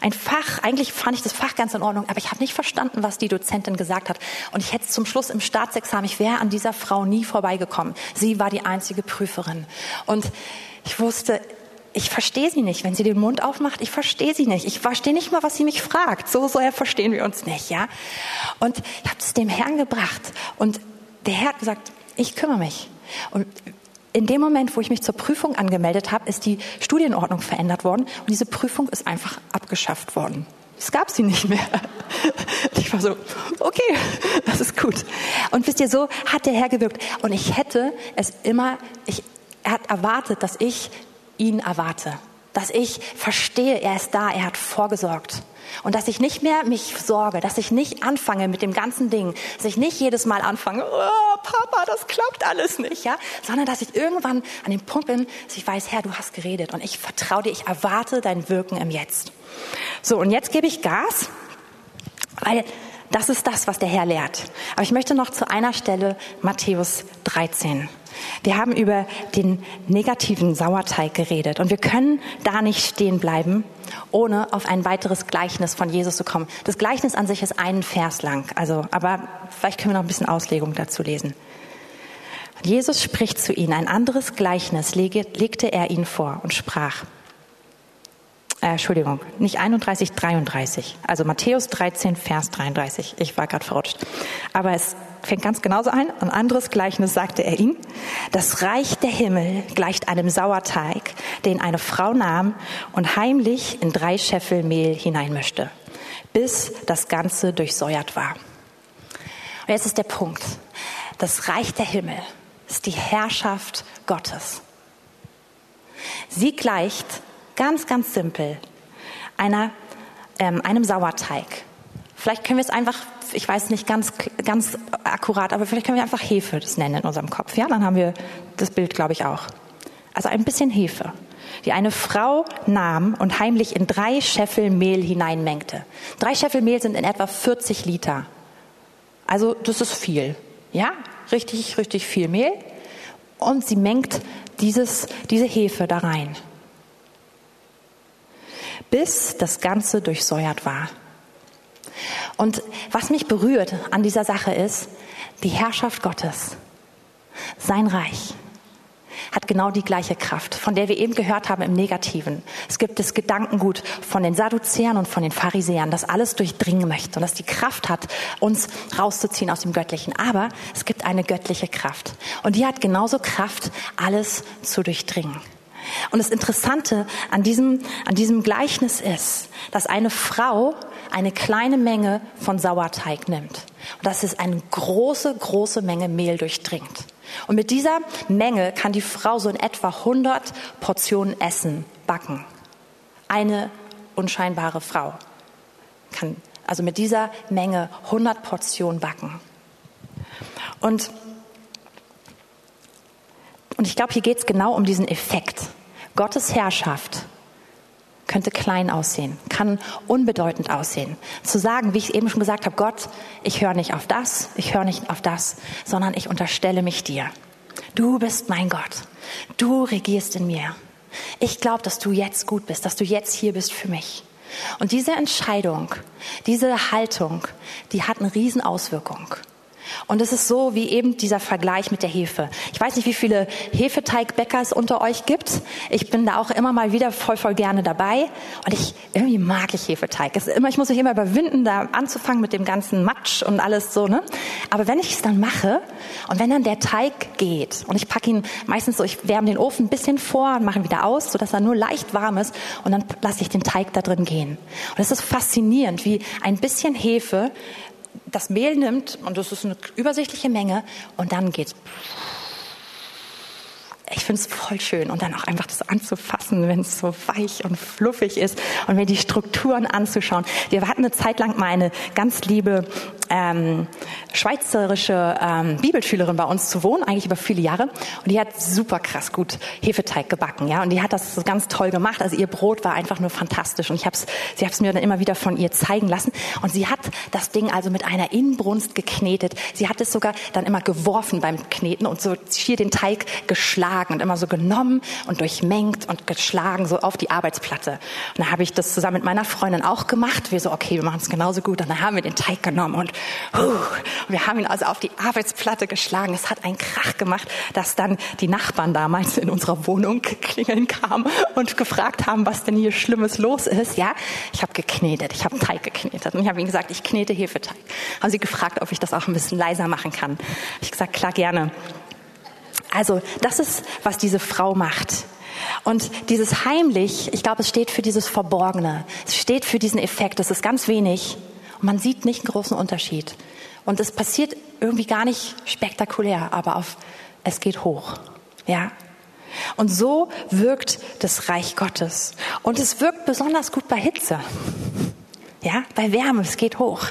Ein Fach, eigentlich fand ich das Fach ganz in Ordnung, aber ich habe nicht verstanden, was die Dozentin gesagt hat. Und ich hätte zum Schluss im Staatsexamen, ich wäre an dieser Frau nie vorbeigekommen. Sie war die einzige Prüferin. Und ich wusste, ich verstehe sie nicht. Wenn sie den Mund aufmacht, ich verstehe sie nicht. Ich verstehe nicht mal, was sie mich fragt. So sehr verstehen wir uns nicht, ja. Und ich habe es dem Herrn gebracht. Und der Herr hat gesagt, ich kümmere mich. Und in dem Moment, wo ich mich zur Prüfung angemeldet habe, ist die Studienordnung verändert worden und diese Prüfung ist einfach abgeschafft worden. Es gab sie nicht mehr. Ich war so, okay, das ist gut. Und wisst ihr, so hat der Herr gewirkt. Und ich hätte es immer, ich, er hat erwartet, dass ich ihn erwarte. Dass ich verstehe, er ist da, er hat vorgesorgt. Und dass ich nicht mehr mich sorge, dass ich nicht anfange mit dem ganzen Ding, dass ich nicht jedes Mal anfange, oh, Papa, das klappt alles nicht, ja, sondern dass ich irgendwann an dem Punkt bin, dass ich weiß, Herr, du hast geredet und ich vertraue dir, ich erwarte dein Wirken im Jetzt. So, und jetzt gebe ich Gas. Weil das ist das, was der Herr lehrt. Aber ich möchte noch zu einer Stelle Matthäus 13. Wir haben über den negativen Sauerteig geredet und wir können da nicht stehen bleiben, ohne auf ein weiteres Gleichnis von Jesus zu kommen. Das Gleichnis an sich ist einen Vers lang, also, aber vielleicht können wir noch ein bisschen Auslegung dazu lesen. Jesus spricht zu ihnen, ein anderes Gleichnis legte er ihnen vor und sprach. Äh, Entschuldigung, nicht 31, 33. Also Matthäus 13, Vers 33. Ich war gerade verrutscht. Aber es fängt ganz genauso ein. Ein anderes Gleichnis sagte er ihm. Das Reich der Himmel gleicht einem Sauerteig, den eine Frau nahm und heimlich in drei Scheffel Mehl hineinmischte, bis das Ganze durchsäuert war. Und jetzt ist der Punkt. Das Reich der Himmel ist die Herrschaft Gottes. Sie gleicht ganz, ganz simpel einer, ähm, einem Sauerteig. Vielleicht können wir es einfach, ich weiß nicht ganz, ganz akkurat, aber vielleicht können wir einfach Hefe das nennen in unserem Kopf. Ja, dann haben wir das Bild, glaube ich, auch. Also ein bisschen Hefe, die eine Frau nahm und heimlich in drei Scheffel Mehl hineinmengte. Drei Scheffel Mehl sind in etwa 40 Liter. Also das ist viel. Ja, richtig, richtig viel Mehl. Und sie mengt dieses, diese Hefe da rein bis das Ganze durchsäuert war. Und was mich berührt an dieser Sache ist, die Herrschaft Gottes, sein Reich, hat genau die gleiche Kraft, von der wir eben gehört haben im Negativen. Es gibt das Gedankengut von den Sadduzäern und von den Pharisäern, das alles durchdringen möchte und das die Kraft hat, uns rauszuziehen aus dem Göttlichen. Aber es gibt eine göttliche Kraft und die hat genauso Kraft, alles zu durchdringen. Und das Interessante an diesem, an diesem Gleichnis ist, dass eine Frau eine kleine Menge von Sauerteig nimmt und dass es eine große, große Menge Mehl durchdringt. Und mit dieser Menge kann die Frau so in etwa 100 Portionen Essen backen. Eine unscheinbare Frau kann also mit dieser Menge 100 Portionen backen. Und und ich glaube, hier geht es genau um diesen Effekt. Gottes Herrschaft könnte klein aussehen, kann unbedeutend aussehen. Zu sagen, wie ich eben schon gesagt habe, Gott, ich höre nicht auf das, ich höre nicht auf das, sondern ich unterstelle mich dir. Du bist mein Gott. Du regierst in mir. Ich glaube, dass du jetzt gut bist, dass du jetzt hier bist für mich. Und diese Entscheidung, diese Haltung, die hat eine Riesenauswirkung. Und es ist so wie eben dieser Vergleich mit der Hefe. Ich weiß nicht, wie viele Hefeteigbäcker es unter euch gibt. Ich bin da auch immer mal wieder voll, voll gerne dabei. Und ich, irgendwie mag ich Hefeteig. Es ist immer, ich muss mich immer überwinden, da anzufangen mit dem ganzen Matsch und alles so, ne? Aber wenn ich es dann mache und wenn dann der Teig geht und ich packe ihn meistens so, ich wärme den Ofen ein bisschen vor und mache ihn wieder aus, sodass er nur leicht warm ist und dann lasse ich den Teig da drin gehen. Und es ist faszinierend, wie ein bisschen Hefe das Mehl nimmt, und das ist eine übersichtliche Menge, und dann geht's ich finde es voll schön und dann auch einfach das anzufassen, wenn es so weich und fluffig ist und mir die Strukturen anzuschauen. Wir hatten eine Zeit lang mal eine ganz liebe ähm, schweizerische ähm, Bibelschülerin bei uns zu wohnen, eigentlich über viele Jahre und die hat super krass gut Hefeteig gebacken, ja und die hat das so ganz toll gemacht. Also ihr Brot war einfach nur fantastisch und ich habe es, sie hat es mir dann immer wieder von ihr zeigen lassen und sie hat das Ding also mit einer Inbrunst geknetet. Sie hat es sogar dann immer geworfen beim Kneten und so hier den Teig geschlagen geschlagen und immer so genommen und durchmengt und geschlagen so auf die Arbeitsplatte. Und dann habe ich das zusammen mit meiner Freundin auch gemacht. Wir so, okay, wir machen es genauso gut. Und dann haben wir den Teig genommen und, uh, wir haben ihn also auf die Arbeitsplatte geschlagen. Es hat einen Krach gemacht, dass dann die Nachbarn damals in unserer Wohnung klingeln kamen und gefragt haben, was denn hier Schlimmes los ist. Ja, ich habe geknetet, ich habe Teig geknetet und ich habe ihnen gesagt, ich knete Hefeteig. Haben sie gefragt, ob ich das auch ein bisschen leiser machen kann. Ich gesagt, klar gerne. Also das ist, was diese Frau macht. Und dieses heimlich, ich glaube, es steht für dieses Verborgene. Es steht für diesen Effekt. Es ist ganz wenig und man sieht nicht einen großen Unterschied. Und es passiert irgendwie gar nicht spektakulär, aber auf, es geht hoch. Ja. Und so wirkt das Reich Gottes. Und es wirkt besonders gut bei Hitze. Ja, bei Wärme, es geht hoch.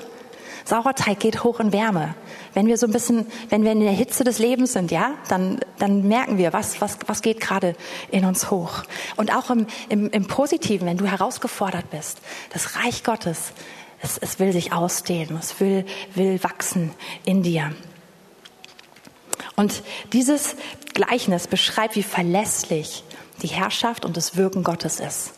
Sauerteig geht hoch in Wärme. Wenn wir so ein bisschen, wenn wir in der Hitze des Lebens sind, ja, dann, dann merken wir, was, was, was geht gerade in uns hoch. Und auch im, im, im Positiven, wenn du herausgefordert bist, das Reich Gottes es, es will sich ausdehnen, es will, will wachsen in dir. Und dieses Gleichnis beschreibt, wie verlässlich die Herrschaft und das Wirken Gottes ist.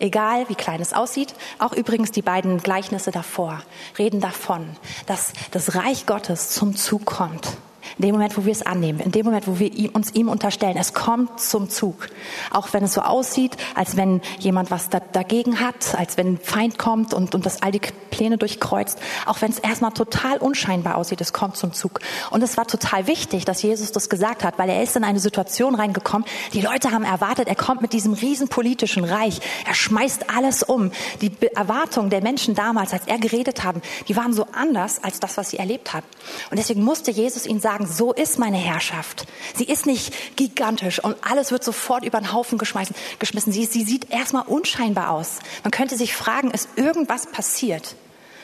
Egal wie klein es aussieht, auch übrigens die beiden Gleichnisse davor reden davon, dass das Reich Gottes zum Zug kommt in dem Moment, wo wir es annehmen, in dem Moment, wo wir uns ihm unterstellen, es kommt zum Zug. Auch wenn es so aussieht, als wenn jemand was da, dagegen hat, als wenn ein Feind kommt und, und das all die Pläne durchkreuzt. Auch wenn es erstmal total unscheinbar aussieht, es kommt zum Zug. Und es war total wichtig, dass Jesus das gesagt hat, weil er ist in eine Situation reingekommen. Die Leute haben erwartet, er kommt mit diesem riesen politischen Reich. Er schmeißt alles um. Die Erwartungen der Menschen damals, als er geredet haben, die waren so anders als das, was sie erlebt haben. Und deswegen musste Jesus ihnen sagen, sagen, so ist meine Herrschaft. Sie ist nicht gigantisch und alles wird sofort über den Haufen geschmissen. Sie, sie sieht erstmal unscheinbar aus. Man könnte sich fragen, ist irgendwas passiert?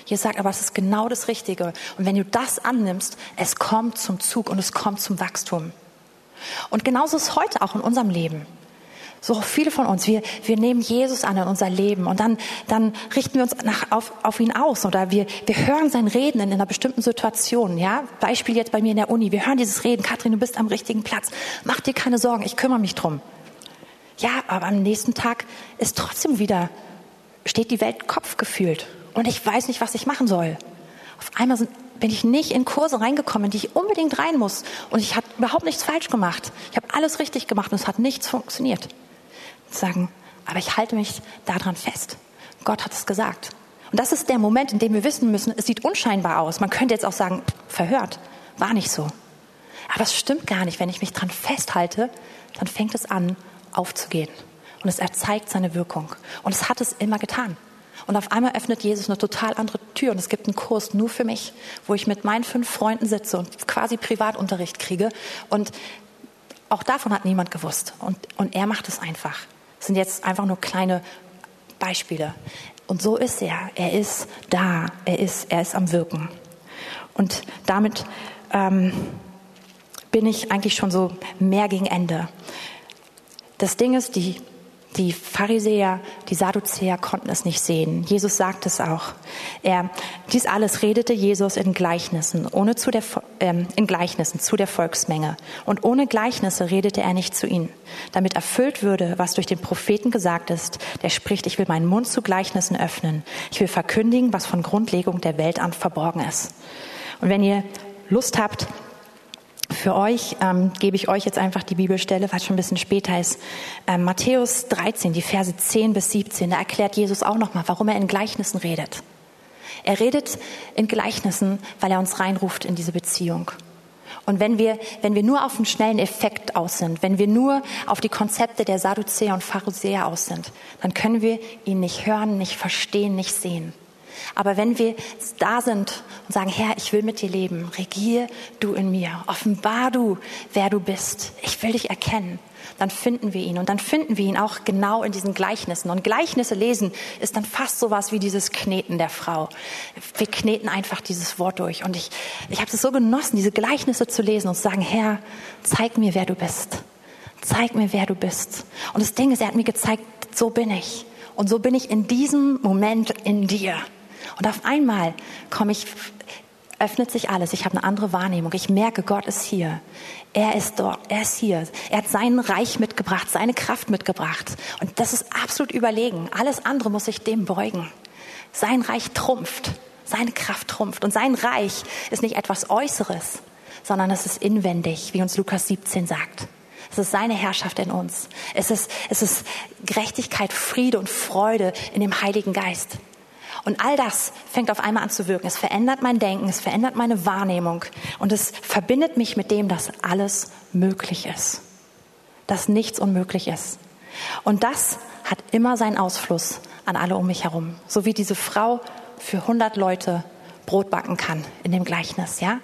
Jesus sagt, aber es ist genau das Richtige. Und wenn du das annimmst, es kommt zum Zug und es kommt zum Wachstum. Und genauso ist heute auch in unserem Leben. So viele von uns, wir, wir nehmen Jesus an in unser Leben und dann, dann richten wir uns nach, auf, auf ihn aus oder wir, wir hören sein Reden in einer bestimmten Situation. Ja? Beispiel jetzt bei mir in der Uni. Wir hören dieses Reden. Katrin, du bist am richtigen Platz. Mach dir keine Sorgen, ich kümmere mich drum. Ja, aber am nächsten Tag ist trotzdem wieder, steht die Welt Kopf gefühlt und ich weiß nicht, was ich machen soll. Auf einmal sind, bin ich nicht in Kurse reingekommen, in die ich unbedingt rein muss und ich habe überhaupt nichts falsch gemacht. Ich habe alles richtig gemacht und es hat nichts funktioniert sagen, aber ich halte mich daran fest. Gott hat es gesagt. Und das ist der Moment, in dem wir wissen müssen, es sieht unscheinbar aus. Man könnte jetzt auch sagen, verhört, war nicht so. Aber es stimmt gar nicht. Wenn ich mich daran festhalte, dann fängt es an aufzugehen. Und es erzeigt seine Wirkung. Und es hat es immer getan. Und auf einmal öffnet Jesus eine total andere Tür und es gibt einen Kurs nur für mich, wo ich mit meinen fünf Freunden sitze und quasi Privatunterricht kriege. Und auch davon hat niemand gewusst. Und, und er macht es einfach. Das sind jetzt einfach nur kleine Beispiele. Und so ist er. Er ist da. Er ist, er ist am Wirken. Und damit ähm, bin ich eigentlich schon so mehr gegen Ende. Das Ding ist, die die Pharisäer, die Sadduzäer konnten es nicht sehen. Jesus sagt es auch. Er, dies alles redete Jesus in Gleichnissen, ohne zu der, äh, in Gleichnissen zu der Volksmenge. Und ohne Gleichnisse redete er nicht zu ihnen, damit erfüllt würde, was durch den Propheten gesagt ist. Der spricht, ich will meinen Mund zu Gleichnissen öffnen. Ich will verkündigen, was von Grundlegung der Welt an verborgen ist. Und wenn ihr Lust habt, für euch ähm, gebe ich euch jetzt einfach die Bibelstelle, was schon ein bisschen später ist. Ähm, Matthäus 13, die Verse 10 bis 17, da erklärt Jesus auch nochmal, warum er in Gleichnissen redet. Er redet in Gleichnissen, weil er uns reinruft in diese Beziehung. Und wenn wir, wenn wir nur auf einen schnellen Effekt aus sind, wenn wir nur auf die Konzepte der Sadduzäer und Pharisäer aus sind, dann können wir ihn nicht hören, nicht verstehen, nicht sehen. Aber wenn wir da sind und sagen, Herr, ich will mit dir leben, regier du in mir, offenbar du, wer du bist, ich will dich erkennen, dann finden wir ihn. Und dann finden wir ihn auch genau in diesen Gleichnissen. Und Gleichnisse lesen ist dann fast sowas wie dieses Kneten der Frau. Wir kneten einfach dieses Wort durch. Und ich, ich habe es so genossen, diese Gleichnisse zu lesen und zu sagen, Herr, zeig mir, wer du bist. Zeig mir, wer du bist. Und das Ding ist, er hat mir gezeigt, so bin ich. Und so bin ich in diesem Moment in dir. Und auf einmal komme ich, öffnet sich alles. Ich habe eine andere Wahrnehmung. Ich merke, Gott ist hier. Er ist dort. Er ist hier. Er hat sein Reich mitgebracht, seine Kraft mitgebracht. Und das ist absolut überlegen. Alles andere muss sich dem beugen. Sein Reich trumpft. Seine Kraft trumpft. Und sein Reich ist nicht etwas Äußeres, sondern es ist inwendig, wie uns Lukas 17 sagt. Es ist seine Herrschaft in uns. Es ist, es ist Gerechtigkeit, Friede und Freude in dem Heiligen Geist. Und all das fängt auf einmal an zu wirken. Es verändert mein Denken, es verändert meine Wahrnehmung und es verbindet mich mit dem, dass alles möglich ist. Dass nichts unmöglich ist. Und das hat immer seinen Ausfluss an alle um mich herum. So wie diese Frau für 100 Leute Brot backen kann in dem Gleichnis, ja?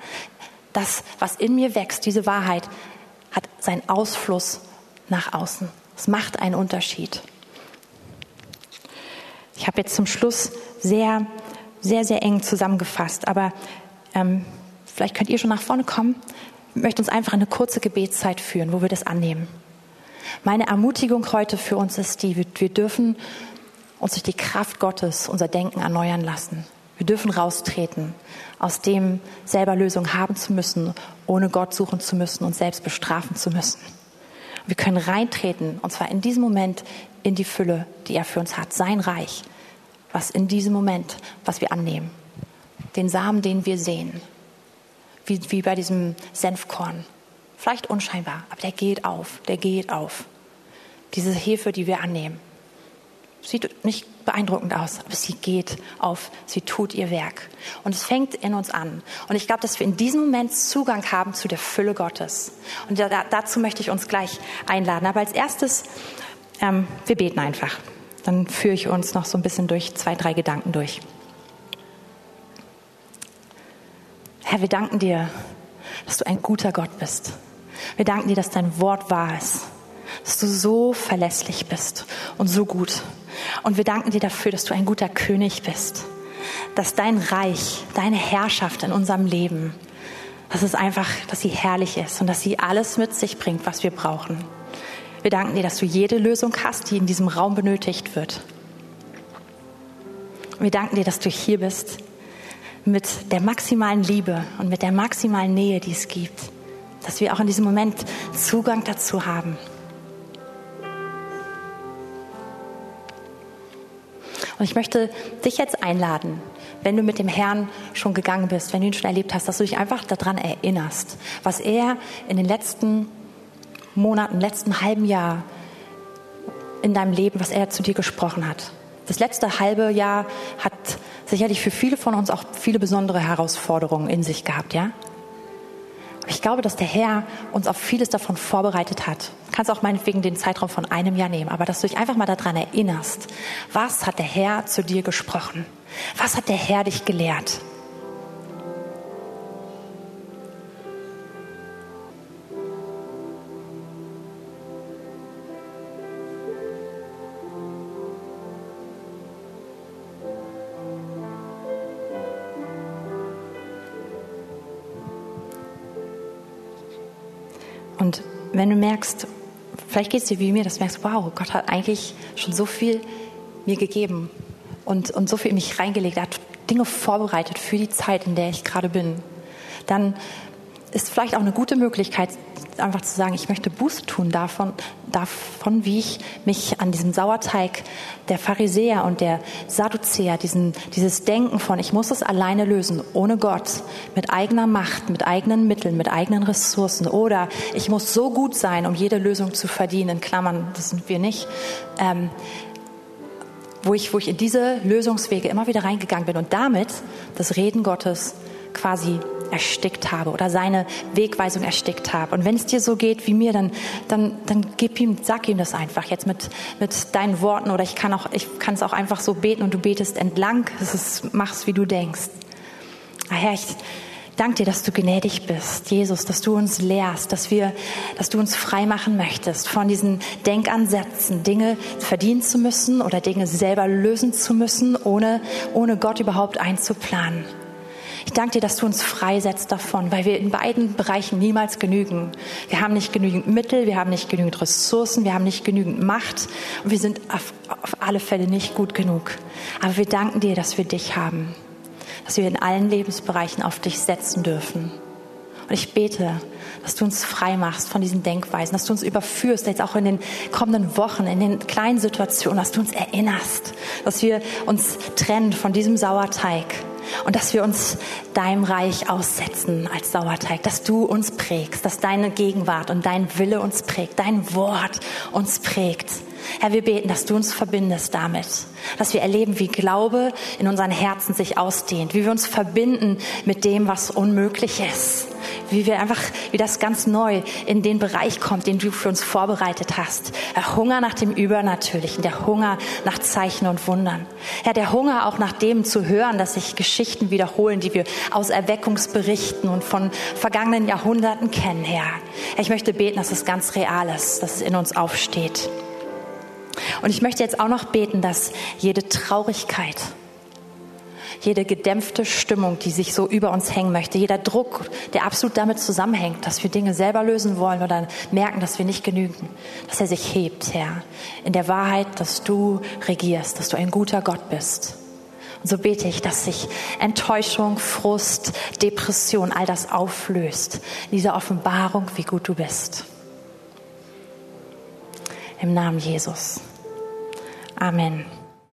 Das, was in mir wächst, diese Wahrheit, hat seinen Ausfluss nach außen. Es macht einen Unterschied. Ich habe jetzt zum Schluss sehr, sehr, sehr eng zusammengefasst. Aber ähm, vielleicht könnt ihr schon nach vorne kommen. Ich möchte uns einfach eine kurze Gebetszeit führen, wo wir das annehmen. Meine Ermutigung heute für uns ist die, wir dürfen uns durch die Kraft Gottes unser Denken erneuern lassen. Wir dürfen raustreten aus dem, selber Lösungen haben zu müssen, ohne Gott suchen zu müssen und selbst bestrafen zu müssen. Wir können reintreten, und zwar in diesem Moment in die Fülle, die er für uns hat, sein Reich, was in diesem Moment, was wir annehmen, den Samen, den wir sehen, wie, wie bei diesem Senfkorn, vielleicht unscheinbar, aber der geht auf, der geht auf. Diese Hefe, die wir annehmen, sieht nicht beeindruckend aus, aber sie geht auf, sie tut ihr Werk. Und es fängt in uns an. Und ich glaube, dass wir in diesem Moment Zugang haben zu der Fülle Gottes. Und da, dazu möchte ich uns gleich einladen. Aber als erstes, ähm, wir beten einfach. Dann führe ich uns noch so ein bisschen durch zwei, drei Gedanken durch. Herr, wir danken dir, dass du ein guter Gott bist. Wir danken dir, dass dein Wort wahr ist, dass du so verlässlich bist und so gut. Und wir danken dir dafür, dass du ein guter König bist, dass dein Reich, deine Herrschaft in unserem Leben, dass es einfach, dass sie herrlich ist und dass sie alles mit sich bringt, was wir brauchen. Wir danken dir, dass du jede Lösung hast, die in diesem Raum benötigt wird. Wir danken dir, dass du hier bist mit der maximalen Liebe und mit der maximalen Nähe, die es gibt. Dass wir auch in diesem Moment Zugang dazu haben. Und ich möchte dich jetzt einladen, wenn du mit dem Herrn schon gegangen bist, wenn du ihn schon erlebt hast, dass du dich einfach daran erinnerst, was er in den letzten Monaten, letzten halben Jahr in deinem Leben, was er zu dir gesprochen hat. Das letzte halbe Jahr hat sicherlich für viele von uns auch viele besondere Herausforderungen in sich gehabt, ja? Ich glaube, dass der Herr uns auf vieles davon vorbereitet hat. Du kannst auch meinetwegen den Zeitraum von einem Jahr nehmen, aber dass du dich einfach mal daran erinnerst, was hat der Herr zu dir gesprochen? Was hat der Herr dich gelehrt? Wenn du merkst, vielleicht geht es dir wie mir, dass du merkst, wow, Gott hat eigentlich schon so viel mir gegeben und, und so viel in mich reingelegt, er hat Dinge vorbereitet für die Zeit, in der ich gerade bin, dann ist vielleicht auch eine gute Möglichkeit, einfach zu sagen, ich möchte Buße tun davon, davon, wie ich mich an diesem Sauerteig der Pharisäer und der Sadduzäer, diesen, dieses Denken von, ich muss es alleine lösen, ohne Gott, mit eigener Macht, mit eigenen Mitteln, mit eigenen Ressourcen, oder ich muss so gut sein, um jede Lösung zu verdienen, in Klammern, das sind wir nicht, ähm, wo ich, wo ich in diese Lösungswege immer wieder reingegangen bin und damit das Reden Gottes quasi erstickt habe oder seine Wegweisung erstickt habe. Und wenn es dir so geht wie mir, dann, dann, dann gib ihm, sag ihm das einfach jetzt mit, mit deinen Worten oder ich kann auch, ich kann es auch einfach so beten und du betest entlang. Es ist, wie du denkst. Ah, Herr, ich danke dir, dass du gnädig bist, Jesus, dass du uns lehrst, dass wir, dass du uns frei machen möchtest von diesen Denkansätzen, Dinge verdienen zu müssen oder Dinge selber lösen zu müssen, ohne, ohne Gott überhaupt einzuplanen. Ich danke dir, dass du uns freisetzt davon, weil wir in beiden Bereichen niemals genügen. Wir haben nicht genügend Mittel, wir haben nicht genügend Ressourcen, wir haben nicht genügend Macht und wir sind auf, auf alle Fälle nicht gut genug. Aber wir danken dir, dass wir dich haben, dass wir in allen Lebensbereichen auf dich setzen dürfen. Und ich bete, dass du uns frei machst von diesen Denkweisen, dass du uns überführst, jetzt auch in den kommenden Wochen, in den kleinen Situationen, dass du uns erinnerst, dass wir uns trennen von diesem Sauerteig und dass wir uns deinem Reich aussetzen als Sauerteig, dass du uns prägst, dass deine Gegenwart und dein Wille uns prägt, dein Wort uns prägt. Herr, wir beten, dass du uns verbindest damit, dass wir erleben, wie Glaube in unseren Herzen sich ausdehnt, wie wir uns verbinden mit dem, was unmöglich ist, wie wir einfach, wie das ganz neu in den Bereich kommt, den du für uns vorbereitet hast. Der Hunger nach dem Übernatürlichen, der Hunger nach Zeichen und Wundern. Herr, der Hunger auch nach dem zu hören, dass sich Geschichten wiederholen, die wir aus Erweckungsberichten und von vergangenen Jahrhunderten kennen, Herr. Ich möchte beten, dass es ganz real ist, dass es in uns aufsteht. Und ich möchte jetzt auch noch beten, dass jede Traurigkeit, jede gedämpfte Stimmung, die sich so über uns hängen möchte, jeder Druck, der absolut damit zusammenhängt, dass wir Dinge selber lösen wollen oder merken, dass wir nicht genügen, dass er sich hebt, Herr, in der Wahrheit, dass du regierst, dass du ein guter Gott bist Und so bete ich, dass sich Enttäuschung, Frust, Depression, all das auflöst. In dieser Offenbarung, wie gut du bist. Im Namen Jesus. Amen.